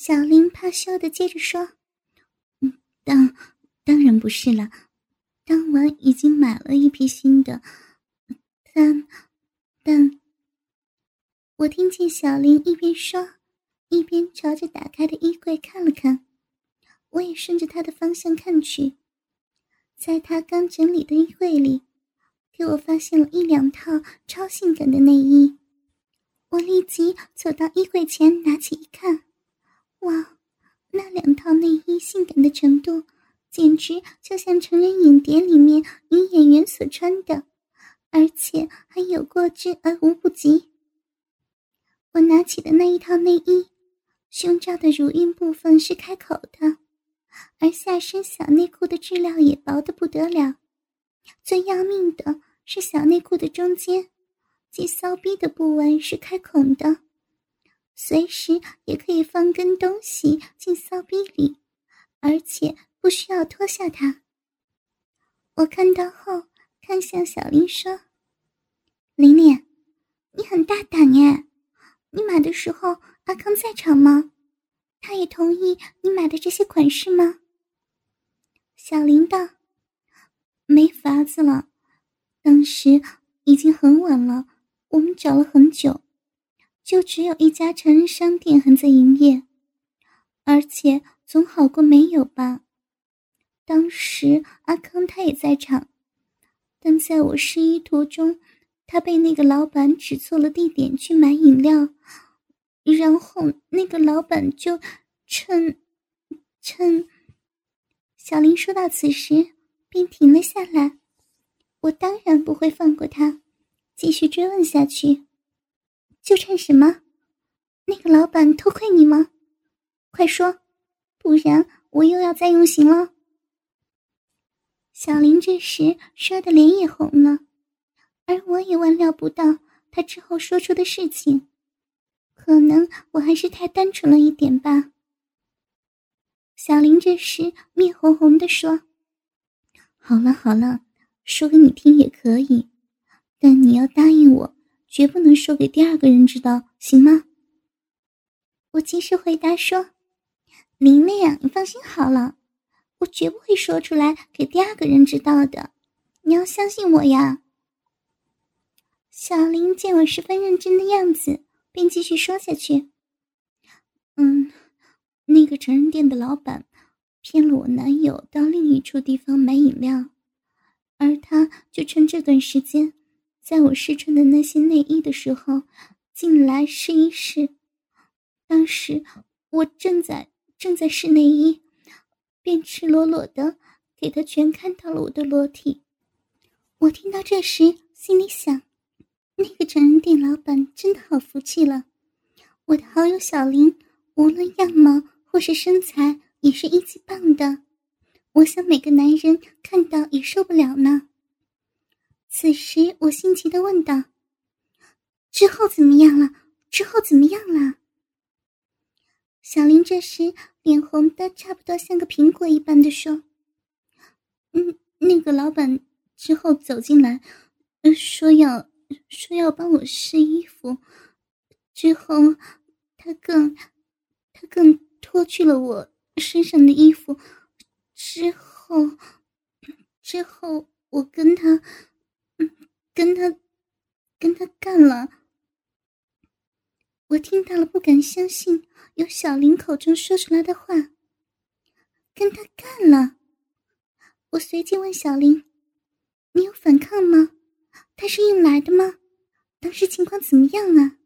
小林怕羞的接着说：“嗯，当当然不是了，当晚已经买了一批新的，但但……”我听见小林一边说，一边朝着打开的衣柜看了看，我也顺着他的方向看去，在他刚整理的衣柜里，给我发现了一两套超性感的内衣。我立即走到衣柜前，拿起一看，哇，那两套内衣性感的程度，简直就像成人影碟里面女演员所穿的，而且还有过之而无不及。我拿起的那一套内衣，胸罩的乳晕部分是开口的，而下身小内裤的质量也薄得不得了，最要命的是小内裤的中间。即骚逼的部位是开孔的，随时也可以放根东西进骚逼里，而且不需要脱下它。我看到后，看向小林说：“玲玲，你很大胆耶！你买的时候阿康在场吗？他也同意你买的这些款式吗？”小林道：“没法子了，当时已经很晚了。”我们找了很久，就只有一家成人商店还在营业，而且总好过没有吧。当时阿康他也在场，但在我试衣途中，他被那个老板指错了地点去买饮料，然后那个老板就趁趁……小林说到此时便停了下来，我当然不会放过他。继续追问下去，就趁什么？那个老板偷窥你吗？快说，不然我又要再用刑了。小林这时说的脸也红了，而我也万料不到他之后说出的事情，可能我还是太单纯了一点吧。小林这时面红红的说：“好了好了，说给你听也可以。”但你要答应我，绝不能说给第二个人知道，行吗？我及时回答说：“林妹，你放心好了，我绝不会说出来给第二个人知道的，你要相信我呀。”小林见我十分认真的样子，便继续说下去：“嗯，那个成人店的老板骗了我男友到另一处地方买饮料，而他就趁这段时间。”在我试穿的那些内衣的时候，进来试一试。当时我正在正在试内衣，便赤裸裸的给他全看到了我的裸体。我听到这时，心里想：那个成人店老板真的好福气了。我的好友小林，无论样貌或是身材，也是一级棒的。我想每个男人看到也受不了呢。此时，我心急的问道：“之后怎么样了？之后怎么样了？”小林这时脸红的差不多像个苹果一般的说：“嗯，那个老板之后走进来，说要说要帮我试衣服，之后他更他更脱去了我身上的衣服，之后之后我跟他。”跟他，跟他干了。我听到了，不敢相信由小林口中说出来的话。跟他干了。我随即问小林：“你有反抗吗？他是硬来的吗？当时情况怎么样啊？”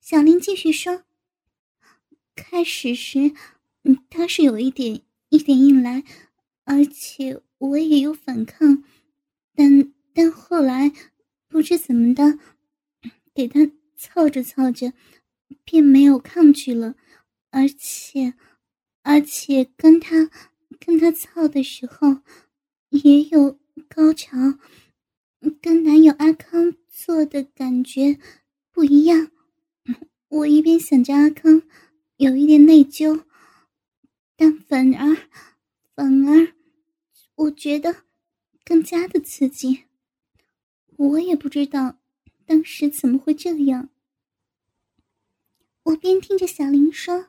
小林继续说：“开始时，嗯，他是有一点一点硬来，而且我也有反抗，但……”但后来不知怎么的，给他操着操着，便没有抗拒了，而且，而且跟他跟他操的时候，也有高潮，跟男友阿康做的感觉不一样。我一边想着阿康，有一点内疚，但反而反而，我觉得更加的刺激。我也不知道当时怎么会这样。我边听着小林说，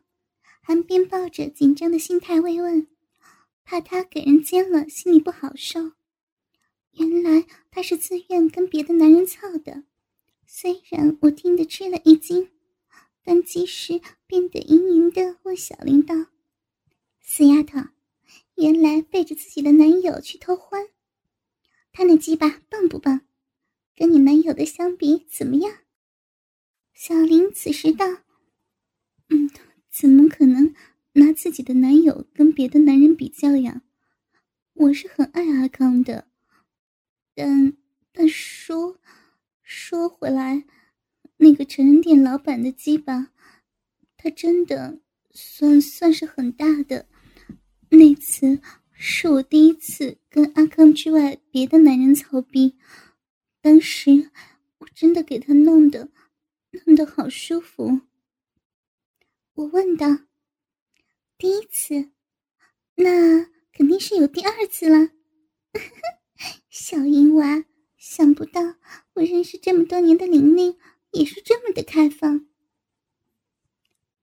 还边抱着紧张的心态慰问，怕他给人奸了，心里不好受。原来他是自愿跟别的男人操的，虽然我听得吃了一惊，但即时变得盈盈的问小林道：“死丫头，原来背着自己的男友去偷欢，他那鸡巴棒不棒？跟你男友的相比怎么样？”小林此时道：“嗯。”怎么可能拿自己的男友跟别的男人比较呀？我是很爱阿康的，但但说说回来，那个成人店老板的鸡巴，他真的算算是很大的。那次是我第一次跟阿康之外别的男人操逼，当时我真的给他弄得弄得好舒服。我问道：“第一次，那肯定是有第二次了。”小淫娃，想不到我认识这么多年的玲玲也是这么的开放。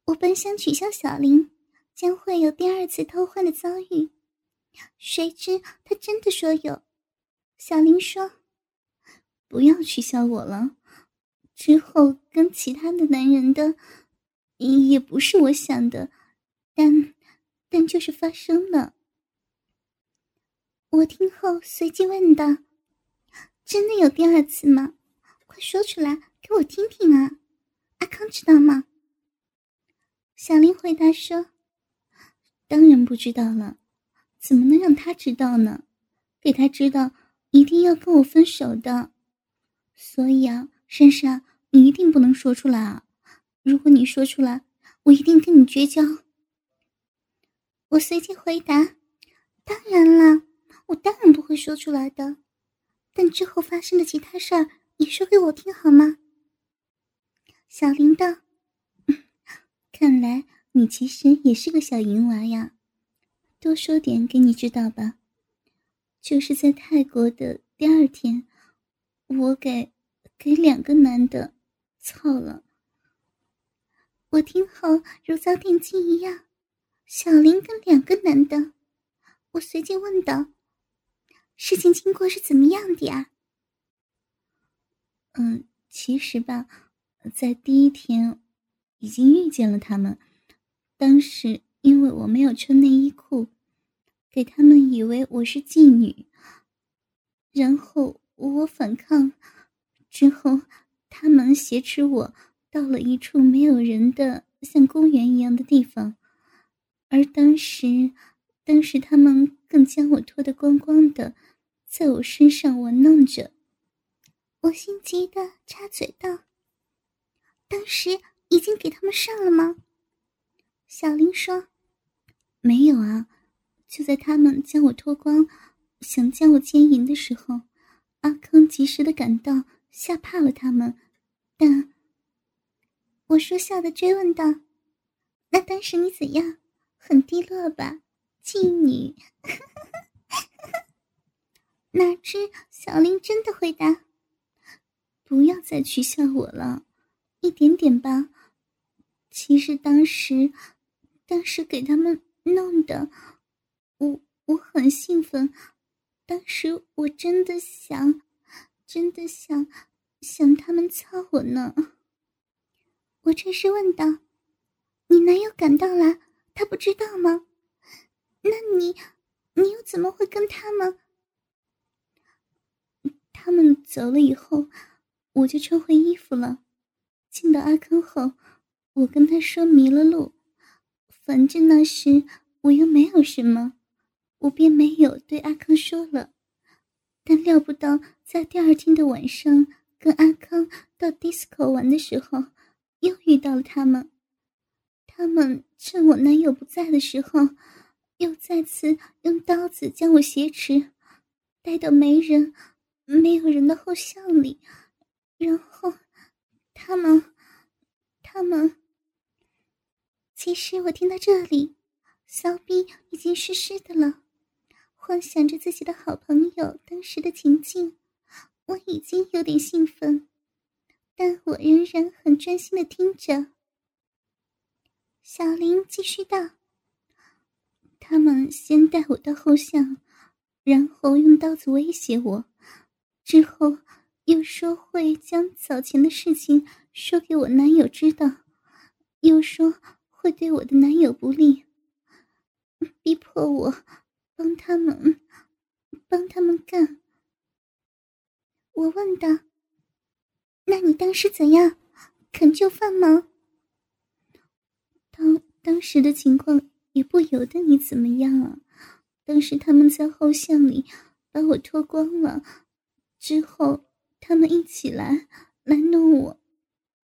我本想取笑小玲将会有第二次偷欢的遭遇，谁知她真的说有。小玲说：“不要取笑我了，之后跟其他的男人的。”也不是我想的，但但就是发生了。我听后随即问道：“真的有第二次吗？快说出来给我听听啊！阿康知道吗？”小林回答说：“当然不知道了，怎么能让他知道呢？给他知道，一定要跟我分手的。所以啊，珊珊，你一定不能说出来啊！”如果你说出来，我一定跟你绝交。我随即回答：“当然了，我当然不会说出来的。但之后发生的其他事儿你说给我听好吗？”小铃道：“ 看来你其实也是个小淫娃呀。多说点给你知道吧。就是在泰国的第二天，我给给两个男的操了。”我听后如遭电击一样，小林跟两个男的，我随即问道：“事情经过是怎么样的呀？”嗯，其实吧，在第一天已经遇见了他们，当时因为我没有穿内衣裤，给他们以为我是妓女，然后我反抗，之后他们挟持我。到了一处没有人的像公园一样的地方，而当时，当时他们更将我脱得光光的，在我身上玩弄着。我心急的插嘴道：“当时已经给他们上了吗？”小林说：“没有啊，就在他们将我脱光，想将我奸淫的时候，阿康及时的赶到，吓怕了他们，但……”我说笑的追问道：“那当时你怎样？很低落吧，妓女？” 哪知小林真的回答：“不要再取笑我了，一点点吧。其实当时，当时给他们弄的，我我很兴奋。当时我真的想，真的想，想他们操我呢。”我这时问道：“你男友赶到了，他不知道吗？那你，你又怎么会跟他们？他们走了以后，我就穿回衣服了。进到阿坑后，我跟他说迷了路，反正那时我又没有什么，我便没有对阿康说了。但料不到，在第二天的晚上，跟阿康到 disco 玩的时候。”又遇到了他们，他们趁我男友不在的时候，又再次用刀子将我挟持，带到没人、没有人的后巷里，然后他们、他们……其实我听到这里，骚逼已经湿湿的了，幻想着自己的好朋友当时的情境，我已经有点兴奋。但我仍然很专心的听着。小林继续道：“他们先带我到后巷，然后用刀子威胁我，之后又说会将早前的事情说给我男友知道，又说会对我的男友不利，逼迫我帮他们，帮他们干。”我问道：“那你当时怎样？肯就范吗？”当当时的情况也不由得你怎么样啊！当时他们在后巷里把我脱光了，之后他们一起来来弄我。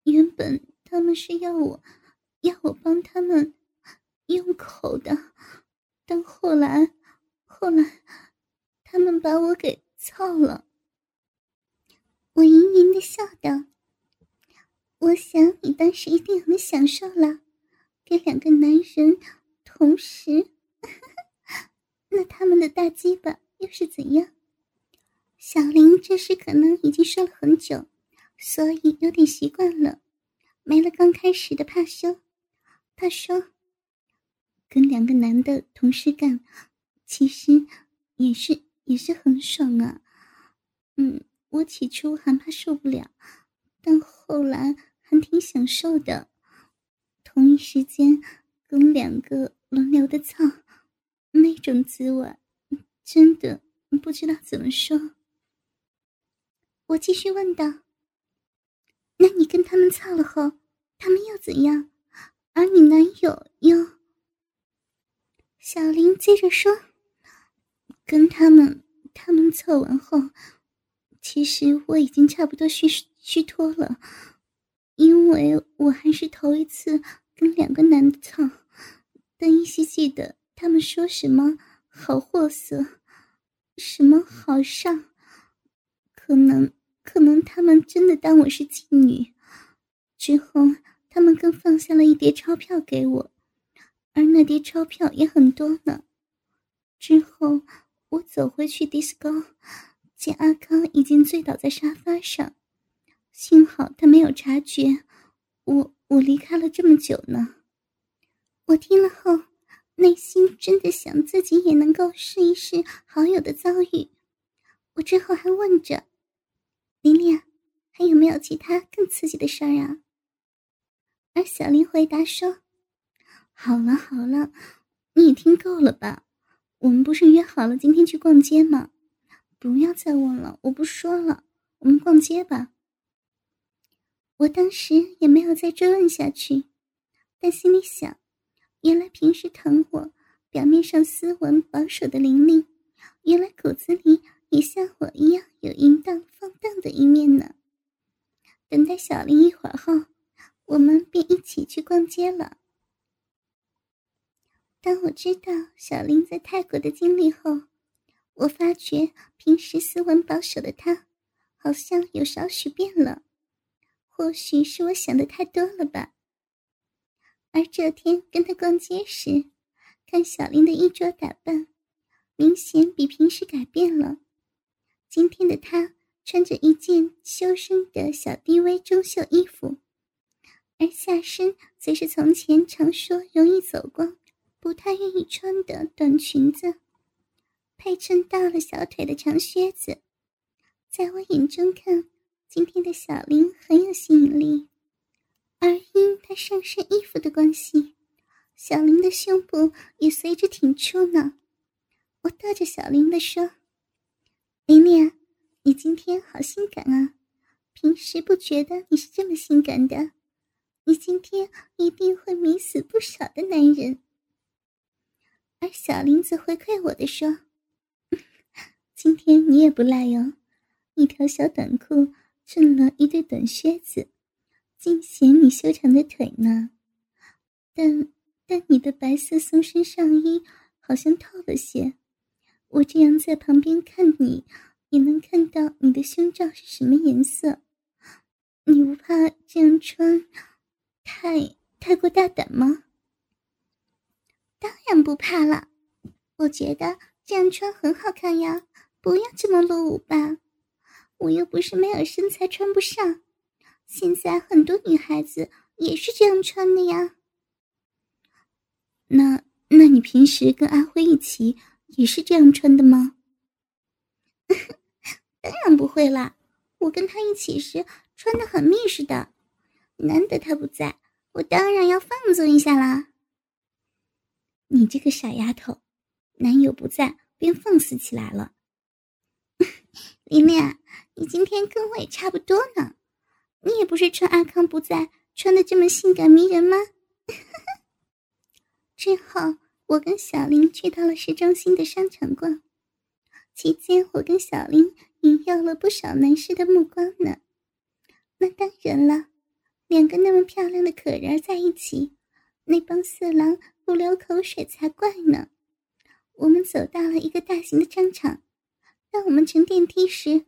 原本他们是要我要我帮他们用口的，但后来后来他们把我给操了。我盈盈的笑道：“我想你当时一定很享受了，给两个男人同时，那他们的大鸡巴又是怎样？”小林这时可能已经说了很久，所以有点习惯了，没了刚开始的怕羞。他说：“跟两个男的同时干，其实也是也是很爽啊。”嗯。我起初还怕受不了，但后来还挺享受的。同一时间跟两个轮流的操，那种滋味，真的不知道怎么说。我继续问道：“那你跟他们操了后，他们又怎样？而你男友又……”小林接着说：“跟他们，他们操完后。”其实我已经差不多虚虚脱了，因为我还是头一次跟两个男的操，但依稀记得他们说什么好货色，什么好上，可能可能他们真的当我是妓女。之后他们更放下了一叠钞票给我，而那叠钞票也很多呢。之后我走回去迪斯高。见阿康已经醉倒在沙发上，幸好他没有察觉我我离开了这么久呢。我听了后，内心真的想自己也能够试一试好友的遭遇。我之后还问着琳琳，还有没有其他更刺激的事儿啊？而小林回答说：“好了好了，你也听够了吧？我们不是约好了今天去逛街吗？”不要再问了，我不说了，我们逛街吧。我当时也没有再追问下去，但心里想，原来平时疼我、表面上斯文保守的玲玲，原来骨子里也像我一样有淫荡放荡的一面呢。等待小林一会儿后，我们便一起去逛街了。我知道小林在泰国的经历后，我发觉平时斯文保守的他，好像有少许变了。或许是我想的太多了吧。而这天跟他逛街时，看小林的衣着打扮，明显比平时改变了。今天的他穿着一件修身的小低 V 中袖衣服，而下身则是从前常说容易走光、不太愿意穿的短裙子。配衬到了小腿的长靴子，在我眼中看，今天的小林很有吸引力。而因她上身衣服的关系，小林的胸部也随着挺出呢。我逗着小林的说：“琳琳，你今天好性感啊！平时不觉得你是这么性感的，你今天一定会迷死不少的男人。”而小林则回馈我的说。今天你也不赖哟，一条小短裤衬了一对短靴子，尽显你修长的腿呢。但但你的白色松身上衣好像透了些，我这样在旁边看你，也能看到你的胸罩是什么颜色。你不怕这样穿太太过大胆吗？当然不怕了，我觉得这样穿很好看呀。不要这么露舞吧，我又不是没有身材穿不上。现在很多女孩子也是这样穿的呀。那那你平时跟阿辉一起也是这样穿的吗？当然不会啦，我跟他一起时穿的很密实的，难得他不在，我当然要放纵一下啦。你这个傻丫头，男友不在便放肆起来了。琳琳，你今天跟我也差不多呢，你也不是趁阿康不在穿的这么性感迷人吗？之后，我跟小林去到了市中心的商场逛，期间我跟小林引诱了不少男士的目光呢。那当然了，两个那么漂亮的可人儿在一起，那帮色狼不流口水才怪呢。我们走到了一个大型的商场。当我们乘电梯时，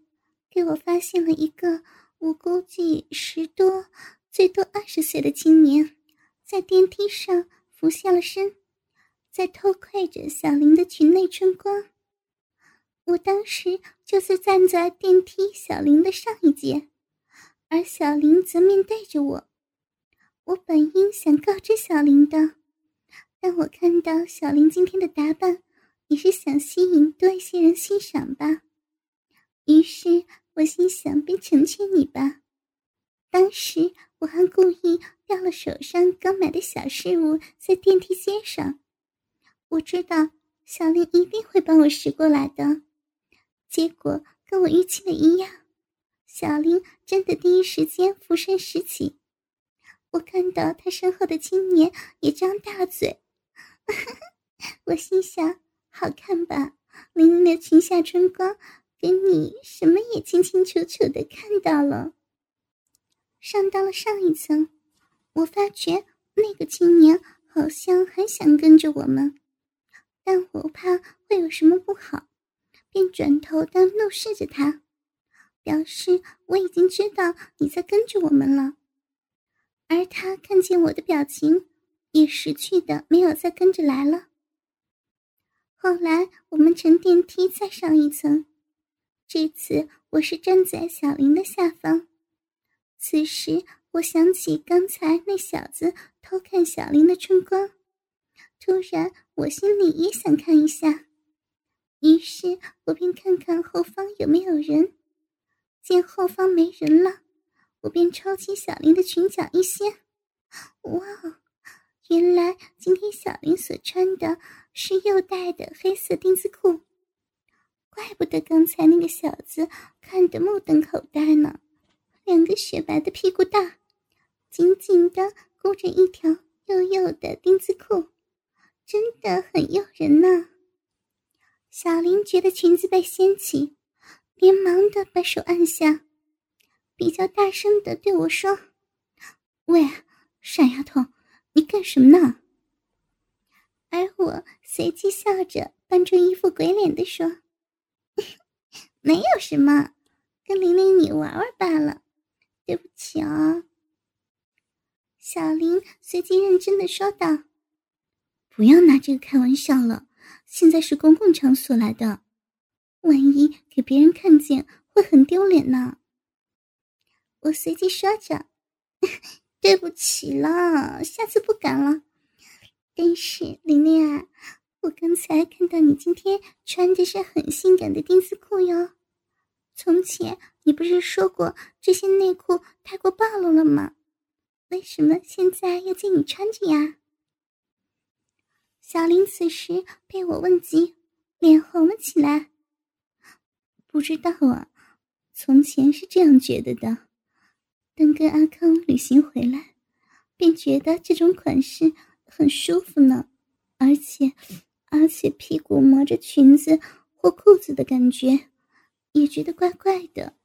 给我发现了一个我估计十多、最多二十岁的青年，在电梯上俯下了身，在偷窥着小林的裙内春光。我当时就是站在电梯小林的上一节，而小林则面对着我。我本应想告知小林的，但我看到小林今天的打扮。也是想吸引多一些人欣赏吧，于是我心想便成全你吧。当时我还故意掉了手上刚买的小饰物在电梯街上，我知道小林一定会帮我拾过来的。结果跟我预期的一样，小林真的第一时间俯身拾起。我看到他身后的青年也张大嘴，我心想。好看吧，玲玲的裙下春光，给你什么也清清楚楚的看到了。上到了上一层，我发觉那个青年好像很想跟着我们，但我怕会有什么不好，便转头的怒视着他，表示我已经知道你在跟着我们了。而他看见我的表情，也识趣的没有再跟着来了。后来我们乘电梯再上一层，这次我是站在小林的下方。此时我想起刚才那小子偷看小林的春光，突然我心里也想看一下，于是我便看看后方有没有人。见后方没人了，我便抄起小林的裙角一掀，哇，原来今天小林所穿的。是又带的黑色丁字裤，怪不得刚才那个小子看得目瞪口呆呢。两个雪白的屁股蛋，紧紧的箍着一条又幼的丁字裤，真的很诱人呢。小林觉得裙子被掀起，连忙的把手按下，比较大声的对我说：“喂，傻丫头，你干什么呢？”而我随即笑着，扮出一副鬼脸的说：“ 没有什么，跟玲玲你玩玩罢了，对不起啊。”小林随即认真的说道：“不要拿这个开玩笑了，现在是公共场所来的，万一给别人看见，会很丢脸呢。”我随即说着：“ 对不起了，下次不敢了。”但是玲玲啊，我刚才看到你今天穿的是很性感的丁字裤哟。从前你不是说过这些内裤太过暴露了吗？为什么现在要见你穿着呀？小林此时被我问及，脸红了起来。不知道啊，从前是这样觉得的，等跟阿康旅行回来，便觉得这种款式。很舒服呢，而且，而且屁股磨着裙子或裤子的感觉，也觉得怪怪的，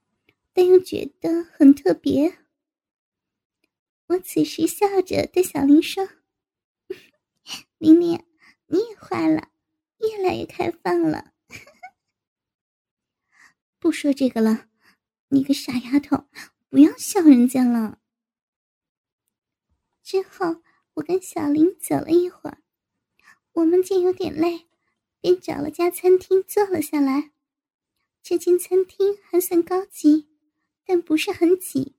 但又觉得很特别。我此时笑着对小林说：“ 玲玲，你也坏了，越来越开放了。”不说这个了，你个傻丫头，不要笑人家了。之后。我跟小林走了一会儿，我们见有点累，便找了家餐厅坐了下来。这间餐厅还算高级，但不是很挤。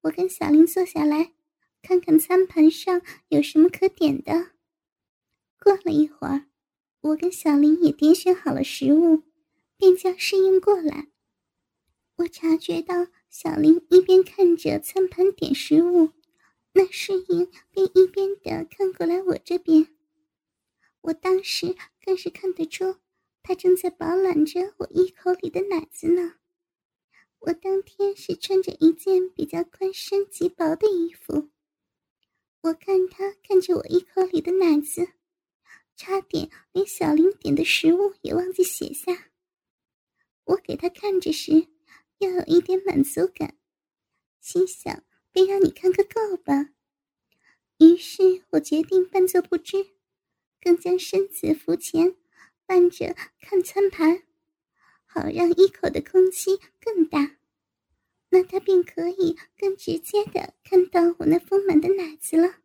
我跟小林坐下来，看看餐盘上有什么可点的。过了一会儿，我跟小林也点选好了食物，便叫侍应过来。我察觉到小林一边看着餐盘点食物，那侍应便一边的看过来我这边。我当时更是看得出，他正在饱览着我一口里的奶子呢。我当天是穿着一件比较宽身及薄的衣服。我看他看着我一口里的奶子，差点连小林点的食物也忘记写下。我给他看着时，又有一点满足感，心想便让你看个够吧。于是我决定扮作不知，更将身子扶前，伴着看餐盘。好让一口的空隙更大，那他便可以更直接的看到我那丰满的奶子了。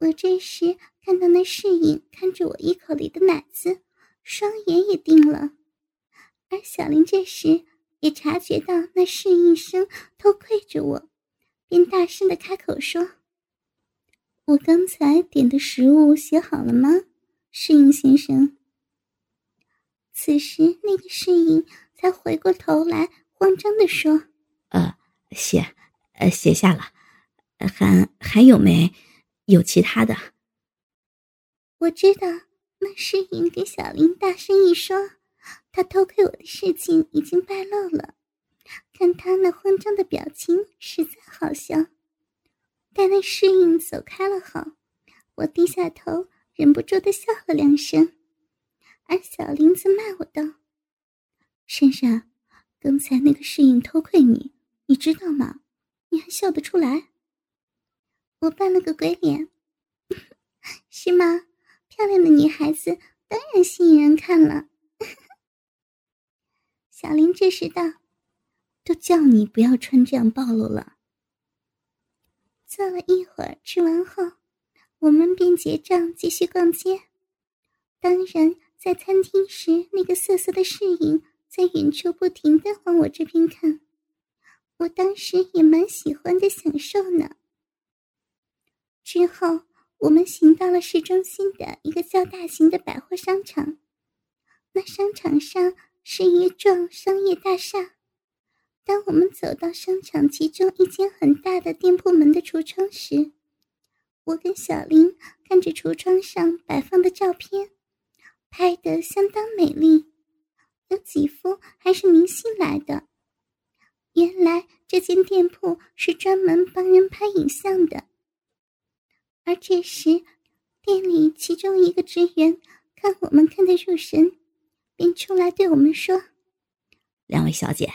我这时看到那侍应看着我一口里的奶子，双眼也定了。而小林这时也察觉到那侍应生偷窥着我，便大声的开口说：“我刚才点的食物写好了吗，侍应先生？”此时，那个侍应才回过头来，慌张的说：“呃，写，呃，写下了，还还有没有其他的？”我知道那侍应给小林大声一说，他偷窥我的事情已经败露了。看他那慌张的表情，实在好笑。待那侍应走开了后，我低下头，忍不住的笑了两声。而小林子骂我道：“珊珊，刚才那个侍应偷窥你，你知道吗？你还笑得出来？”我扮了个鬼脸，是吗？漂亮的女孩子当然吸引人看了。小林这时道：“都叫你不要穿这样暴露了。”坐了一会儿，吃完后，我们便结账，继续逛街。当然。在餐厅时，那个色色的侍应在远处不停的往我这边看，我当时也蛮喜欢的享受呢。之后，我们行到了市中心的一个较大型的百货商场，那商场上是一幢商业大厦。当我们走到商场其中一间很大的店铺门的橱窗时，我跟小林看着橱窗上摆放的照片。拍的相当美丽，有几幅还是明星来的。原来这间店铺是专门帮人拍影像的。而这时，店里其中一个职员看我们看得入神，便出来对我们说：“两位小姐，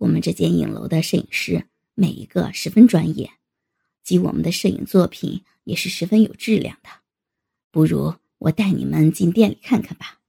我们这间影楼的摄影师每一个十分专业，及我们的摄影作品也是十分有质量的，不如……”我带你们进店里看看吧。